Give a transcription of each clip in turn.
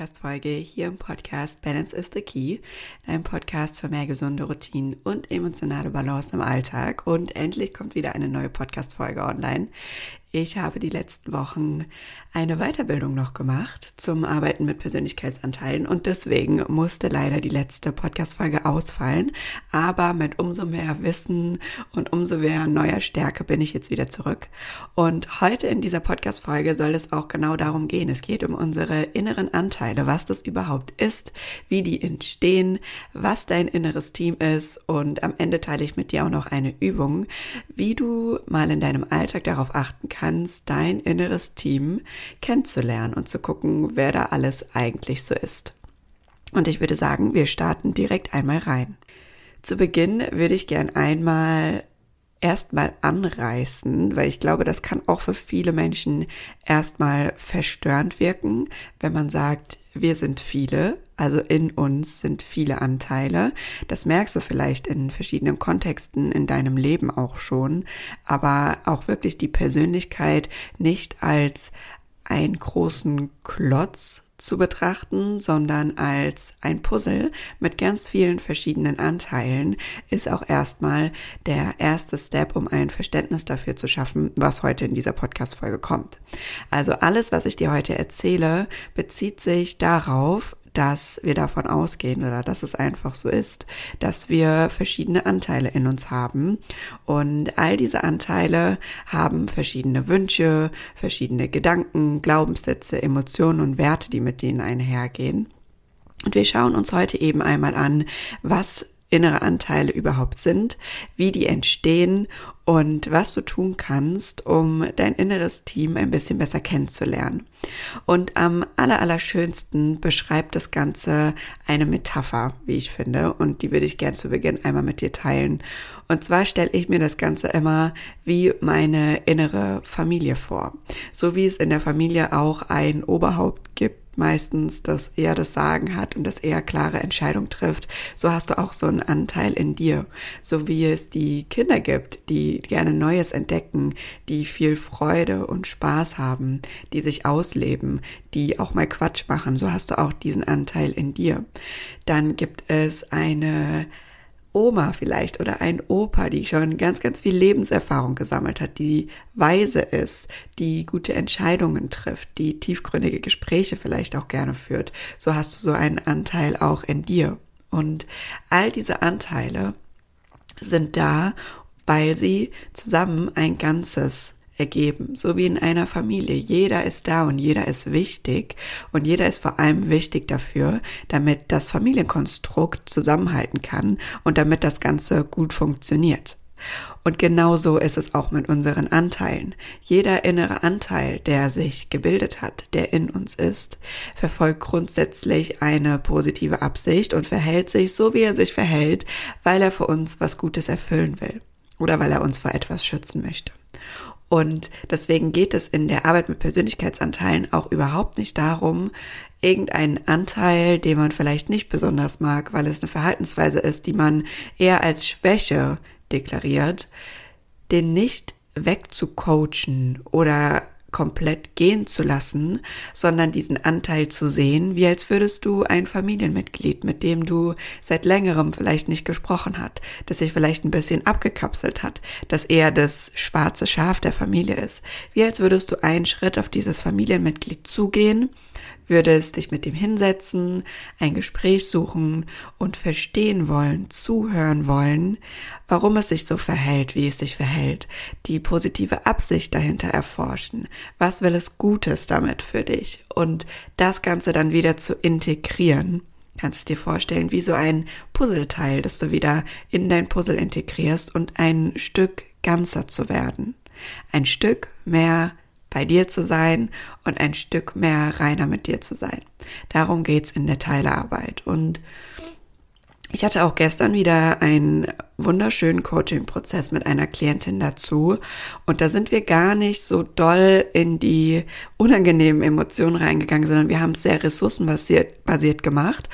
Podcast-Folge hier im Podcast Balance is the Key, dein Podcast für mehr gesunde Routinen und emotionale Balance im Alltag. Und endlich kommt wieder eine neue Podcast-Folge online. Ich habe die letzten Wochen eine Weiterbildung noch gemacht zum Arbeiten mit Persönlichkeitsanteilen und deswegen musste leider die letzte Podcast-Folge ausfallen. Aber mit umso mehr Wissen und umso mehr neuer Stärke bin ich jetzt wieder zurück. Und heute in dieser Podcast-Folge soll es auch genau darum gehen. Es geht um unsere inneren Anteile, was das überhaupt ist, wie die entstehen, was dein inneres Team ist und am Ende teile ich mit dir auch noch eine Übung, wie du mal in deinem Alltag darauf achten kannst, kannst, dein inneres Team kennenzulernen und zu gucken, wer da alles eigentlich so ist. Und ich würde sagen, wir starten direkt einmal rein. Zu Beginn würde ich gern einmal erstmal anreißen, weil ich glaube, das kann auch für viele Menschen erstmal verstörend wirken, wenn man sagt, wir sind viele, also in uns sind viele Anteile. Das merkst du vielleicht in verschiedenen Kontexten in deinem Leben auch schon, aber auch wirklich die Persönlichkeit nicht als einen großen Klotz zu betrachten, sondern als ein Puzzle mit ganz vielen verschiedenen Anteilen ist auch erstmal der erste Step, um ein Verständnis dafür zu schaffen, was heute in dieser Podcast-Folge kommt. Also alles, was ich dir heute erzähle, bezieht sich darauf, dass wir davon ausgehen oder dass es einfach so ist, dass wir verschiedene Anteile in uns haben und all diese Anteile haben verschiedene Wünsche, verschiedene Gedanken, Glaubenssätze, Emotionen und Werte, die mit denen einhergehen. Und wir schauen uns heute eben einmal an, was innere Anteile überhaupt sind, wie die entstehen und was du tun kannst, um dein inneres Team ein bisschen besser kennenzulernen. Und am allerallerschönsten beschreibt das Ganze eine Metapher, wie ich finde, und die würde ich gern zu Beginn einmal mit dir teilen. Und zwar stelle ich mir das Ganze immer wie meine innere Familie vor. So wie es in der Familie auch ein Oberhaupt gibt, meistens, dass er das Sagen hat und dass er klare Entscheidungen trifft, so hast du auch so einen Anteil in dir. So wie es die Kinder gibt, die gerne Neues entdecken, die viel Freude und Spaß haben, die sich ausleben, die auch mal Quatsch machen, so hast du auch diesen Anteil in dir. Dann gibt es eine Oma vielleicht oder ein Opa, die schon ganz, ganz viel Lebenserfahrung gesammelt hat, die weise ist, die gute Entscheidungen trifft, die tiefgründige Gespräche vielleicht auch gerne führt. So hast du so einen Anteil auch in dir. Und all diese Anteile sind da, weil sie zusammen ein Ganzes ergeben, so wie in einer Familie. Jeder ist da und jeder ist wichtig und jeder ist vor allem wichtig dafür, damit das Familienkonstrukt zusammenhalten kann und damit das Ganze gut funktioniert. Und genauso ist es auch mit unseren Anteilen. Jeder innere Anteil, der sich gebildet hat, der in uns ist, verfolgt grundsätzlich eine positive Absicht und verhält sich so, wie er sich verhält, weil er für uns was Gutes erfüllen will oder weil er uns vor etwas schützen möchte. Und deswegen geht es in der Arbeit mit Persönlichkeitsanteilen auch überhaupt nicht darum, irgendeinen Anteil, den man vielleicht nicht besonders mag, weil es eine Verhaltensweise ist, die man eher als Schwäche deklariert, den nicht wegzucoachen oder komplett gehen zu lassen, sondern diesen Anteil zu sehen, wie als würdest du ein Familienmitglied, mit dem du seit längerem vielleicht nicht gesprochen hat, das sich vielleicht ein bisschen abgekapselt hat, das eher das schwarze Schaf der Familie ist, wie als würdest du einen Schritt auf dieses Familienmitglied zugehen würdest dich mit dem hinsetzen, ein Gespräch suchen und verstehen wollen, zuhören wollen, warum es sich so verhält, wie es sich verhält, die positive Absicht dahinter erforschen, was will es Gutes damit für dich und das Ganze dann wieder zu integrieren. Kannst dir vorstellen, wie so ein Puzzleteil, das du wieder in dein Puzzle integrierst und ein Stück ganzer zu werden. Ein Stück mehr bei dir zu sein und ein Stück mehr reiner mit dir zu sein. Darum geht's in der Teilearbeit. Und ich hatte auch gestern wieder einen wunderschönen Coaching-Prozess mit einer Klientin dazu. Und da sind wir gar nicht so doll in die unangenehmen Emotionen reingegangen, sondern wir haben es sehr ressourcenbasiert basiert gemacht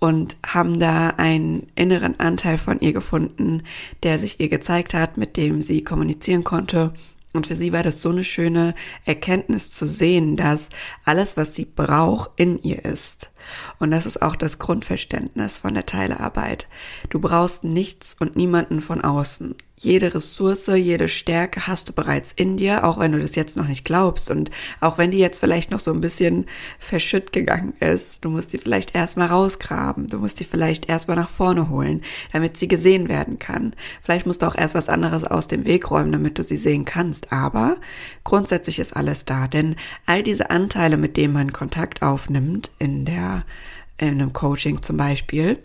und haben da einen inneren Anteil von ihr gefunden, der sich ihr gezeigt hat, mit dem sie kommunizieren konnte Und für sie war das so eine schöne Erkenntnis zu sehen, dass alles, was sie braucht, in ihr ist. Und das ist auch das Grundverständnis von der Teilearbeit. Du brauchst nichts und niemanden von außen. Jede Ressource, jede Stärke hast du bereits in dir, auch wenn du das jetzt noch nicht glaubst und auch wenn die jetzt vielleicht noch so ein bisschen verschütt gegangen ist. Du musst die vielleicht erstmal rausgraben, du musst die vielleicht erstmal nach vorne holen, damit sie gesehen werden kann. Vielleicht musst du auch erst was anderes aus dem Weg räumen, damit du sie sehen kannst. Aber grundsätzlich ist alles da, denn all diese Anteile, mit denen man Kontakt aufnimmt in der, in einem Coaching zum Beispiel,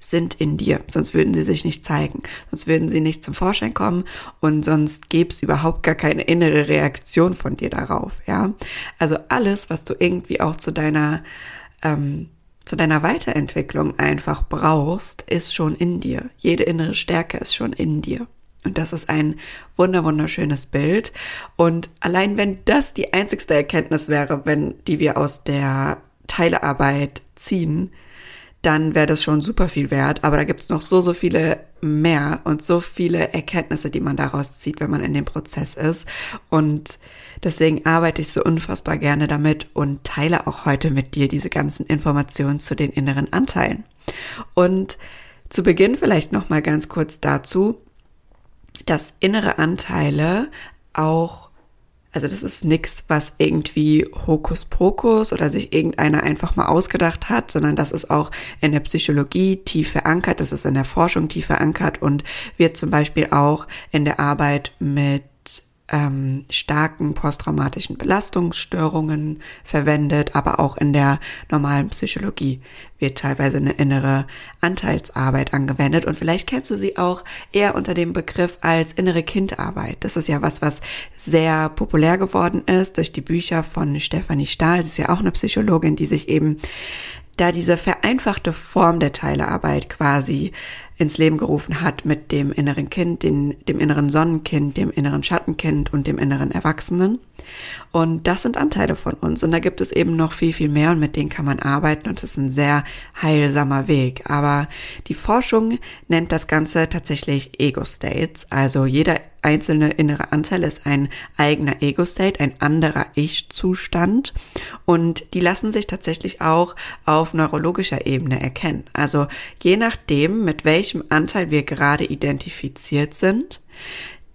sind in dir, sonst würden sie sich nicht zeigen, sonst würden sie nicht zum Vorschein kommen und sonst gäbe es überhaupt gar keine innere Reaktion von dir darauf, ja. Also alles, was du irgendwie auch zu deiner ähm, zu deiner Weiterentwicklung einfach brauchst, ist schon in dir. Jede innere Stärke ist schon in dir. Und das ist ein wunder wunderschönes Bild. Und allein wenn das die einzigste Erkenntnis wäre, wenn die wir aus der Teilearbeit ziehen, dann wäre das schon super viel wert. Aber da gibt es noch so, so viele mehr und so viele Erkenntnisse, die man daraus zieht, wenn man in dem Prozess ist. Und deswegen arbeite ich so unfassbar gerne damit und teile auch heute mit dir diese ganzen Informationen zu den inneren Anteilen. Und zu Beginn vielleicht noch mal ganz kurz dazu, dass innere Anteile auch also das ist nichts, was irgendwie Hokuspokus oder sich irgendeiner einfach mal ausgedacht hat, sondern das ist auch in der Psychologie tief verankert, das ist in der Forschung tief verankert und wird zum Beispiel auch in der Arbeit mit ähm, starken posttraumatischen Belastungsstörungen verwendet, aber auch in der normalen Psychologie wird teilweise eine innere Anteilsarbeit angewendet und vielleicht kennst du sie auch eher unter dem Begriff als innere Kindarbeit. Das ist ja was, was sehr populär geworden ist durch die Bücher von Stefanie Stahl. Sie ist ja auch eine Psychologin, die sich eben da diese vereinfachte Form der Teilearbeit quasi ins Leben gerufen hat mit dem inneren Kind, den, dem inneren Sonnenkind, dem inneren Schattenkind und dem inneren Erwachsenen. Und das sind Anteile von uns. Und da gibt es eben noch viel, viel mehr und mit denen kann man arbeiten und es ist ein sehr heilsamer Weg. Aber die Forschung nennt das Ganze tatsächlich Ego-States. Also jeder einzelne innere Anteil ist ein eigener Ego-State, ein anderer Ich-Zustand. Und die lassen sich tatsächlich auch auf neurologischer Ebene erkennen. Also je nachdem, mit welchem Anteil wir gerade identifiziert sind,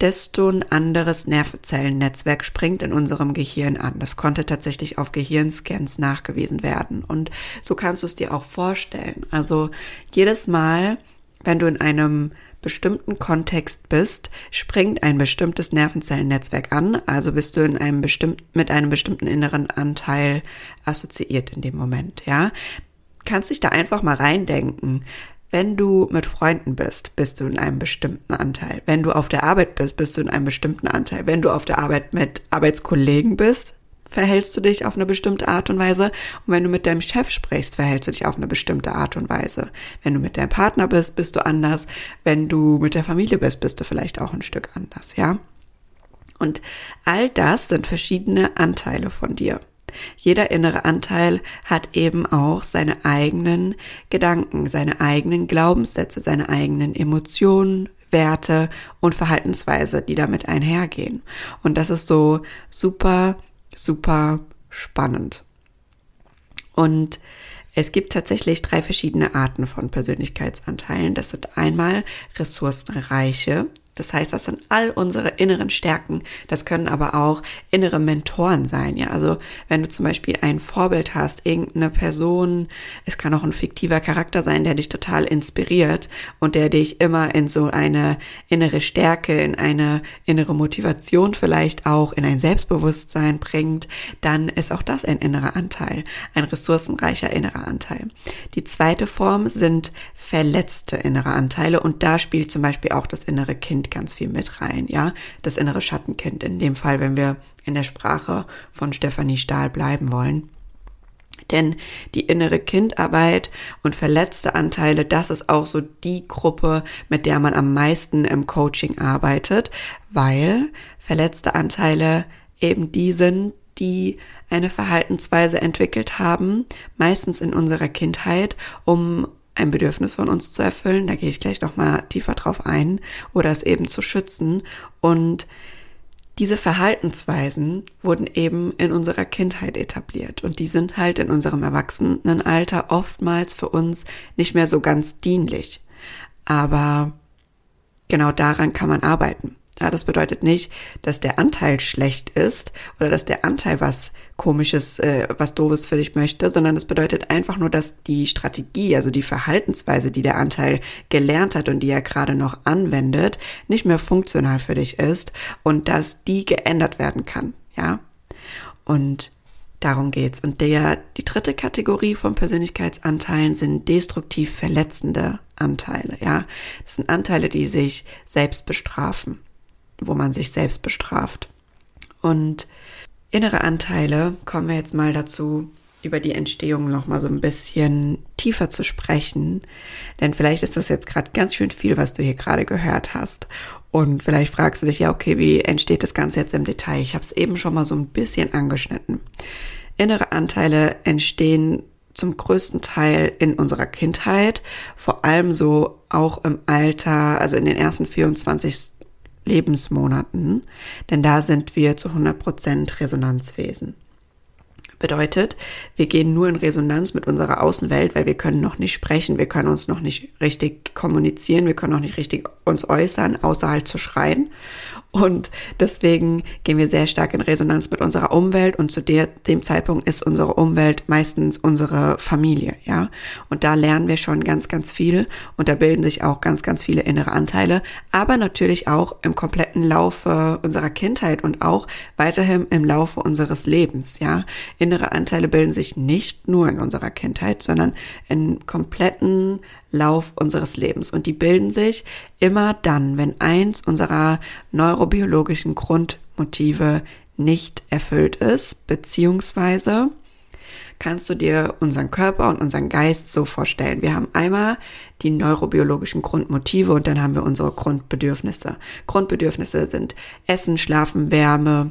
desto ein anderes Nervenzellennetzwerk springt in unserem Gehirn an. Das konnte tatsächlich auf Gehirnscans nachgewiesen werden. Und so kannst du es dir auch vorstellen. Also jedes Mal, wenn du in einem bestimmten Kontext bist, springt ein bestimmtes Nervenzellennetzwerk an, also bist du in einem bestimmten, mit einem bestimmten inneren Anteil assoziiert in dem Moment, ja. Kannst dich da einfach mal reindenken. Wenn du mit Freunden bist, bist du in einem bestimmten Anteil. Wenn du auf der Arbeit bist, bist du in einem bestimmten Anteil. Wenn du auf der Arbeit mit Arbeitskollegen bist, verhältst du dich auf eine bestimmte Art und Weise. Und wenn du mit deinem Chef sprichst, verhältst du dich auf eine bestimmte Art und Weise. Wenn du mit deinem Partner bist, bist du anders. Wenn du mit der Familie bist, bist du vielleicht auch ein Stück anders, ja? Und all das sind verschiedene Anteile von dir. Jeder innere Anteil hat eben auch seine eigenen Gedanken, seine eigenen Glaubenssätze, seine eigenen Emotionen, Werte und Verhaltensweise, die damit einhergehen. Und das ist so super, super spannend. Und es gibt tatsächlich drei verschiedene Arten von Persönlichkeitsanteilen. Das sind einmal ressourcenreiche das heißt, das sind all unsere inneren Stärken. Das können aber auch innere Mentoren sein. Ja, also wenn du zum Beispiel ein Vorbild hast, irgendeine Person, es kann auch ein fiktiver Charakter sein, der dich total inspiriert und der dich immer in so eine innere Stärke, in eine innere Motivation vielleicht auch, in ein Selbstbewusstsein bringt, dann ist auch das ein innerer Anteil, ein ressourcenreicher innerer Anteil. Die zweite Form sind verletzte innere Anteile und da spielt zum Beispiel auch das innere Kind Kind ganz viel mit rein, ja. Das innere Schattenkind in dem Fall, wenn wir in der Sprache von Stefanie Stahl bleiben wollen. Denn die innere Kindarbeit und verletzte Anteile, das ist auch so die Gruppe, mit der man am meisten im Coaching arbeitet, weil verletzte Anteile eben die sind, die eine Verhaltensweise entwickelt haben, meistens in unserer Kindheit, um ein Bedürfnis von uns zu erfüllen, da gehe ich gleich noch mal tiefer drauf ein, oder es eben zu schützen und diese Verhaltensweisen wurden eben in unserer Kindheit etabliert und die sind halt in unserem Erwachsenenalter oftmals für uns nicht mehr so ganz dienlich. Aber genau daran kann man arbeiten. Ja, das bedeutet nicht, dass der Anteil schlecht ist oder dass der Anteil was komisches, äh, was doofes für dich möchte, sondern das bedeutet einfach nur, dass die Strategie, also die Verhaltensweise, die der Anteil gelernt hat und die er gerade noch anwendet, nicht mehr funktional für dich ist und dass die geändert werden kann, ja? Und darum geht's. Und der, die dritte Kategorie von Persönlichkeitsanteilen sind destruktiv verletzende Anteile, ja? Das sind Anteile, die sich selbst bestrafen wo man sich selbst bestraft. Und innere Anteile, kommen wir jetzt mal dazu, über die Entstehung noch mal so ein bisschen tiefer zu sprechen, denn vielleicht ist das jetzt gerade ganz schön viel, was du hier gerade gehört hast. Und vielleicht fragst du dich ja, okay, wie entsteht das Ganze jetzt im Detail? Ich habe es eben schon mal so ein bisschen angeschnitten. Innere Anteile entstehen zum größten Teil in unserer Kindheit, vor allem so auch im Alter, also in den ersten 24 Lebensmonaten, denn da sind wir zu 100 Prozent Resonanzwesen. Bedeutet, wir gehen nur in Resonanz mit unserer Außenwelt, weil wir können noch nicht sprechen, wir können uns noch nicht richtig kommunizieren, wir können noch nicht richtig uns äußern, außer halt zu schreien. Und deswegen gehen wir sehr stark in Resonanz mit unserer Umwelt und zu der, dem Zeitpunkt ist unsere Umwelt meistens unsere Familie, ja. Und da lernen wir schon ganz, ganz viel und da bilden sich auch ganz, ganz viele innere Anteile, aber natürlich auch im kompletten Laufe unserer Kindheit und auch weiterhin im Laufe unseres Lebens, ja. Innere Anteile bilden sich nicht nur in unserer Kindheit, sondern in kompletten Lauf unseres Lebens. Und die bilden sich immer dann, wenn eins unserer neurobiologischen Grundmotive nicht erfüllt ist, beziehungsweise kannst du dir unseren Körper und unseren Geist so vorstellen. Wir haben einmal die neurobiologischen Grundmotive und dann haben wir unsere Grundbedürfnisse. Grundbedürfnisse sind Essen, Schlafen, Wärme,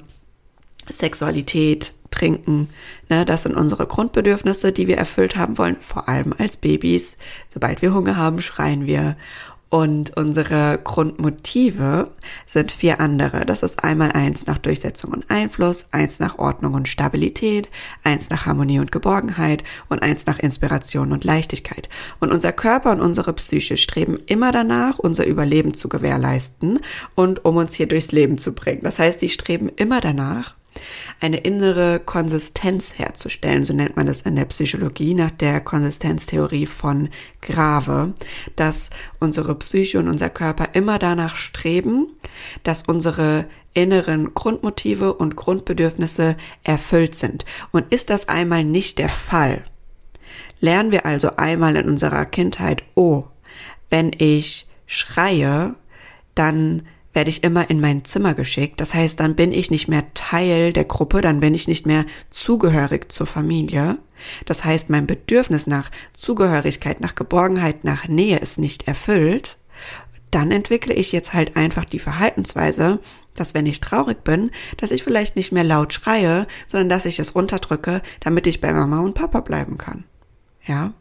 Sexualität, Trinken. Ne, das sind unsere Grundbedürfnisse, die wir erfüllt haben wollen, vor allem als Babys. Sobald wir Hunger haben, schreien wir. Und unsere Grundmotive sind vier andere. Das ist einmal eins nach Durchsetzung und Einfluss, eins nach Ordnung und Stabilität, eins nach Harmonie und Geborgenheit und eins nach Inspiration und Leichtigkeit. Und unser Körper und unsere Psyche streben immer danach, unser Überleben zu gewährleisten und um uns hier durchs Leben zu bringen. Das heißt, die streben immer danach, eine innere Konsistenz herzustellen, so nennt man es in der Psychologie nach der Konsistenztheorie von Grave, dass unsere Psyche und unser Körper immer danach streben, dass unsere inneren Grundmotive und Grundbedürfnisse erfüllt sind. Und ist das einmal nicht der Fall, lernen wir also einmal in unserer Kindheit, oh, wenn ich schreie, dann werde ich immer in mein Zimmer geschickt. Das heißt, dann bin ich nicht mehr Teil der Gruppe, dann bin ich nicht mehr zugehörig zur Familie. Das heißt, mein Bedürfnis nach Zugehörigkeit, nach Geborgenheit, nach Nähe ist nicht erfüllt. Dann entwickle ich jetzt halt einfach die Verhaltensweise, dass wenn ich traurig bin, dass ich vielleicht nicht mehr laut schreie, sondern dass ich es runterdrücke, damit ich bei Mama und Papa bleiben kann. Ja?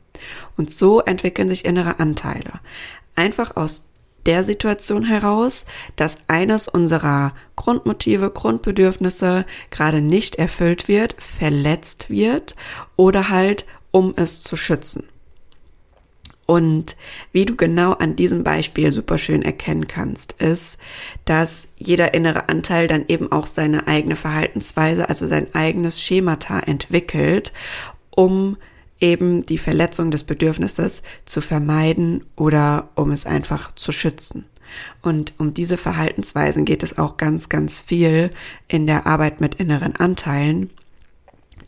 Und so entwickeln sich innere Anteile. Einfach aus der Situation heraus, dass eines unserer Grundmotive, Grundbedürfnisse gerade nicht erfüllt wird, verletzt wird oder halt um es zu schützen. Und wie du genau an diesem Beispiel super schön erkennen kannst, ist, dass jeder innere Anteil dann eben auch seine eigene Verhaltensweise, also sein eigenes Schemata entwickelt, um eben die Verletzung des Bedürfnisses zu vermeiden oder um es einfach zu schützen. Und um diese Verhaltensweisen geht es auch ganz, ganz viel in der Arbeit mit inneren Anteilen.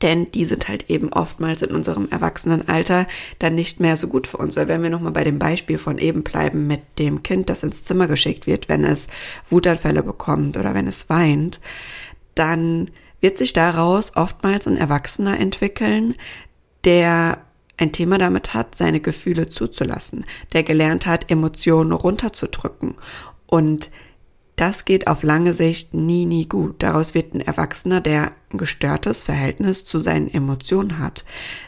Denn die sind halt eben oftmals in unserem Erwachsenenalter dann nicht mehr so gut für uns. Weil wenn wir nochmal bei dem Beispiel von eben bleiben mit dem Kind, das ins Zimmer geschickt wird, wenn es Wutanfälle bekommt oder wenn es weint, dann wird sich daraus oftmals ein Erwachsener entwickeln, der ein Thema damit hat, seine Gefühle zuzulassen, der gelernt hat, Emotionen runterzudrücken. Und das geht auf lange Sicht nie, nie gut. Daraus wird ein Erwachsener, der ein gestörtes Verhältnis zu seinen Emotionen hat,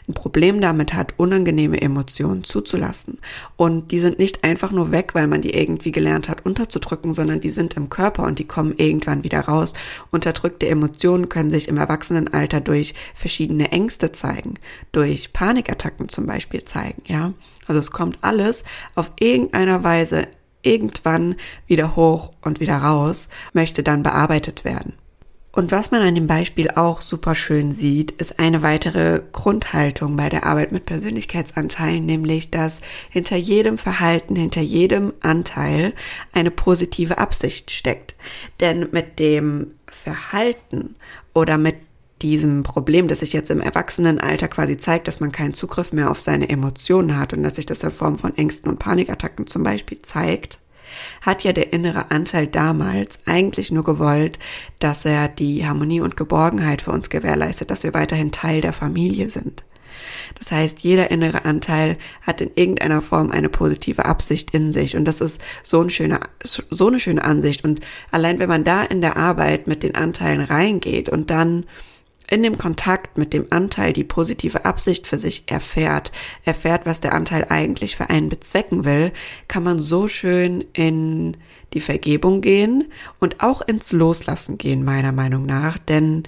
ein Problem damit hat, unangenehme Emotionen zuzulassen. Und die sind nicht einfach nur weg, weil man die irgendwie gelernt hat unterzudrücken, sondern die sind im Körper und die kommen irgendwann wieder raus. Unterdrückte Emotionen können sich im Erwachsenenalter durch verschiedene Ängste zeigen, durch Panikattacken zum Beispiel zeigen, ja. Also es kommt alles auf irgendeiner Weise irgendwann wieder hoch und wieder raus, möchte dann bearbeitet werden. Und was man an dem Beispiel auch super schön sieht, ist eine weitere Grundhaltung bei der Arbeit mit Persönlichkeitsanteilen, nämlich dass hinter jedem Verhalten, hinter jedem Anteil eine positive Absicht steckt. Denn mit dem Verhalten oder mit diesem Problem, das sich jetzt im Erwachsenenalter quasi zeigt, dass man keinen Zugriff mehr auf seine Emotionen hat und dass sich das in Form von Ängsten und Panikattacken zum Beispiel zeigt, hat ja der innere Anteil damals eigentlich nur gewollt, dass er die Harmonie und Geborgenheit für uns gewährleistet, dass wir weiterhin Teil der Familie sind. Das heißt, jeder innere Anteil hat in irgendeiner Form eine positive Absicht in sich und das ist so eine schöne, so eine schöne Ansicht und allein wenn man da in der Arbeit mit den Anteilen reingeht und dann in dem Kontakt mit dem Anteil die positive Absicht für sich erfährt, erfährt, was der Anteil eigentlich für einen bezwecken will, kann man so schön in die Vergebung gehen und auch ins Loslassen gehen, meiner Meinung nach. Denn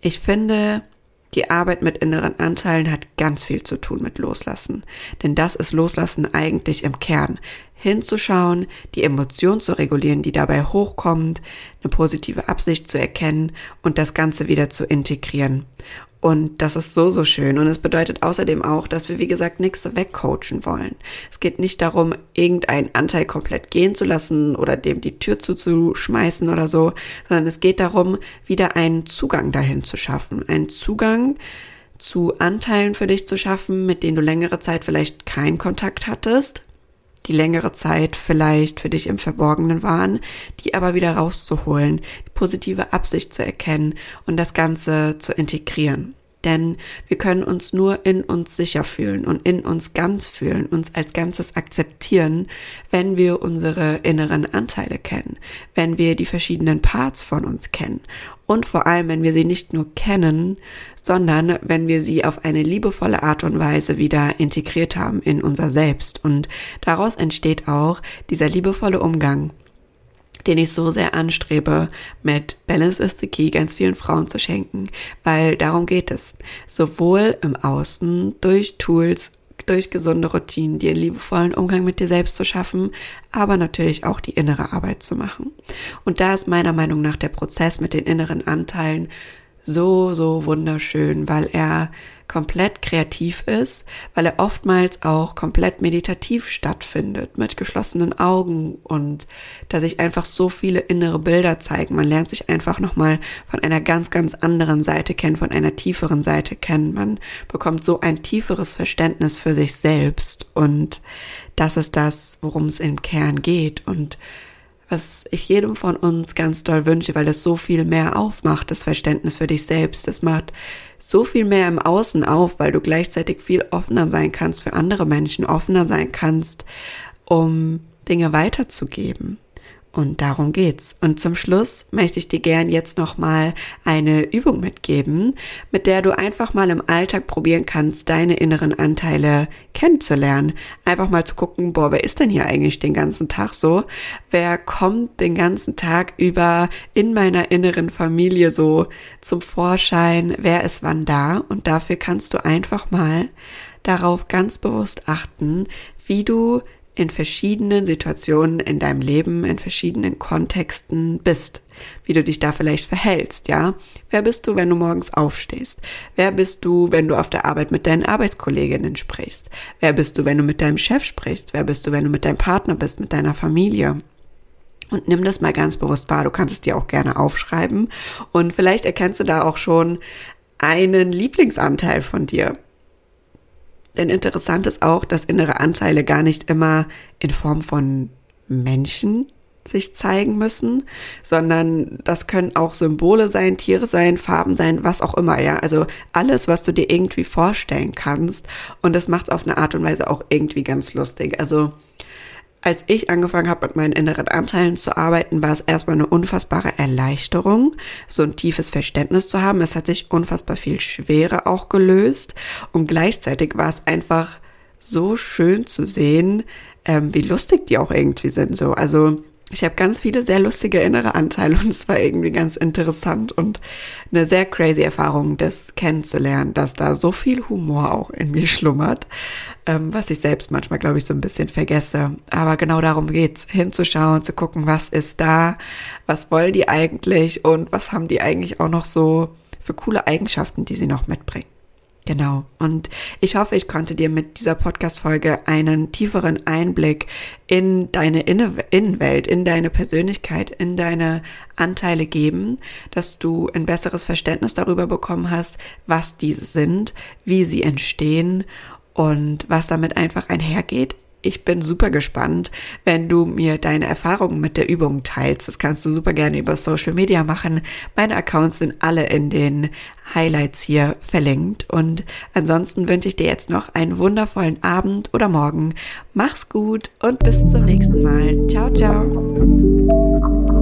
ich finde, die Arbeit mit inneren Anteilen hat ganz viel zu tun mit Loslassen. Denn das ist Loslassen eigentlich im Kern hinzuschauen, die Emotion zu regulieren, die dabei hochkommt, eine positive Absicht zu erkennen und das Ganze wieder zu integrieren. Und das ist so, so schön. Und es bedeutet außerdem auch, dass wir, wie gesagt, nichts wegcoachen wollen. Es geht nicht darum, irgendeinen Anteil komplett gehen zu lassen oder dem die Tür zuzuschmeißen oder so, sondern es geht darum, wieder einen Zugang dahin zu schaffen. Einen Zugang zu Anteilen für dich zu schaffen, mit denen du längere Zeit vielleicht keinen Kontakt hattest, die längere Zeit vielleicht für dich im Verborgenen waren, die aber wieder rauszuholen, die positive Absicht zu erkennen und das Ganze zu integrieren. Denn wir können uns nur in uns sicher fühlen und in uns ganz fühlen, uns als Ganzes akzeptieren, wenn wir unsere inneren Anteile kennen, wenn wir die verschiedenen Parts von uns kennen und vor allem, wenn wir sie nicht nur kennen, sondern wenn wir sie auf eine liebevolle Art und Weise wieder integriert haben in unser Selbst. Und daraus entsteht auch dieser liebevolle Umgang, den ich so sehr anstrebe, mit Balance is the Key ganz vielen Frauen zu schenken, weil darum geht es. Sowohl im Außen durch Tools durch gesunde Routinen dir einen liebevollen Umgang mit dir selbst zu schaffen, aber natürlich auch die innere Arbeit zu machen. Und da ist meiner Meinung nach der Prozess mit den inneren Anteilen so, so wunderschön, weil er komplett kreativ ist, weil er oftmals auch komplett meditativ stattfindet, mit geschlossenen Augen und da sich einfach so viele innere Bilder zeigen. Man lernt sich einfach nochmal von einer ganz, ganz anderen Seite kennen, von einer tieferen Seite kennen. Man bekommt so ein tieferes Verständnis für sich selbst und das ist das, worum es im Kern geht und was ich jedem von uns ganz doll wünsche, weil das so viel mehr aufmacht, das Verständnis für dich selbst. Das macht so viel mehr im Außen auf, weil du gleichzeitig viel offener sein kannst für andere Menschen, offener sein kannst, um Dinge weiterzugeben. Und darum geht's. Und zum Schluss möchte ich dir gern jetzt nochmal eine Übung mitgeben, mit der du einfach mal im Alltag probieren kannst, deine inneren Anteile kennenzulernen. Einfach mal zu gucken, boah, wer ist denn hier eigentlich den ganzen Tag so? Wer kommt den ganzen Tag über in meiner inneren Familie so zum Vorschein? Wer ist wann da? Und dafür kannst du einfach mal darauf ganz bewusst achten, wie du in verschiedenen Situationen in deinem Leben, in verschiedenen Kontexten bist, wie du dich da vielleicht verhältst, ja? Wer bist du, wenn du morgens aufstehst? Wer bist du, wenn du auf der Arbeit mit deinen Arbeitskolleginnen sprichst? Wer bist du, wenn du mit deinem Chef sprichst? Wer bist du, wenn du mit deinem Partner bist, mit deiner Familie? Und nimm das mal ganz bewusst wahr. Du kannst es dir auch gerne aufschreiben. Und vielleicht erkennst du da auch schon einen Lieblingsanteil von dir. Denn interessant ist auch, dass innere Anteile gar nicht immer in Form von Menschen sich zeigen müssen, sondern das können auch Symbole sein, Tiere sein, Farben sein, was auch immer, ja. Also alles, was du dir irgendwie vorstellen kannst. Und das macht es auf eine Art und Weise auch irgendwie ganz lustig. Also als ich angefangen habe, mit meinen inneren Anteilen zu arbeiten, war es erstmal eine unfassbare Erleichterung, so ein tiefes Verständnis zu haben. Es hat sich unfassbar viel Schwere auch gelöst und gleichzeitig war es einfach so schön zu sehen, ähm, wie lustig die auch irgendwie sind. So, also ich habe ganz viele sehr lustige innere Anteile und es war irgendwie ganz interessant und eine sehr crazy Erfahrung, das kennenzulernen, dass da so viel Humor auch in mir schlummert, ähm, was ich selbst manchmal, glaube ich, so ein bisschen vergesse. Aber genau darum geht's, hinzuschauen, zu gucken, was ist da, was wollen die eigentlich und was haben die eigentlich auch noch so für coole Eigenschaften, die sie noch mitbringen. Genau. Und ich hoffe, ich konnte dir mit dieser Podcast-Folge einen tieferen Einblick in deine Innenwelt, in deine Persönlichkeit, in deine Anteile geben, dass du ein besseres Verständnis darüber bekommen hast, was diese sind, wie sie entstehen und was damit einfach einhergeht ich bin super gespannt, wenn du mir deine Erfahrungen mit der Übung teilst. Das kannst du super gerne über Social Media machen. Meine Accounts sind alle in den Highlights hier verlinkt. Und ansonsten wünsche ich dir jetzt noch einen wundervollen Abend oder Morgen. Mach's gut und bis zum nächsten Mal. Ciao, ciao.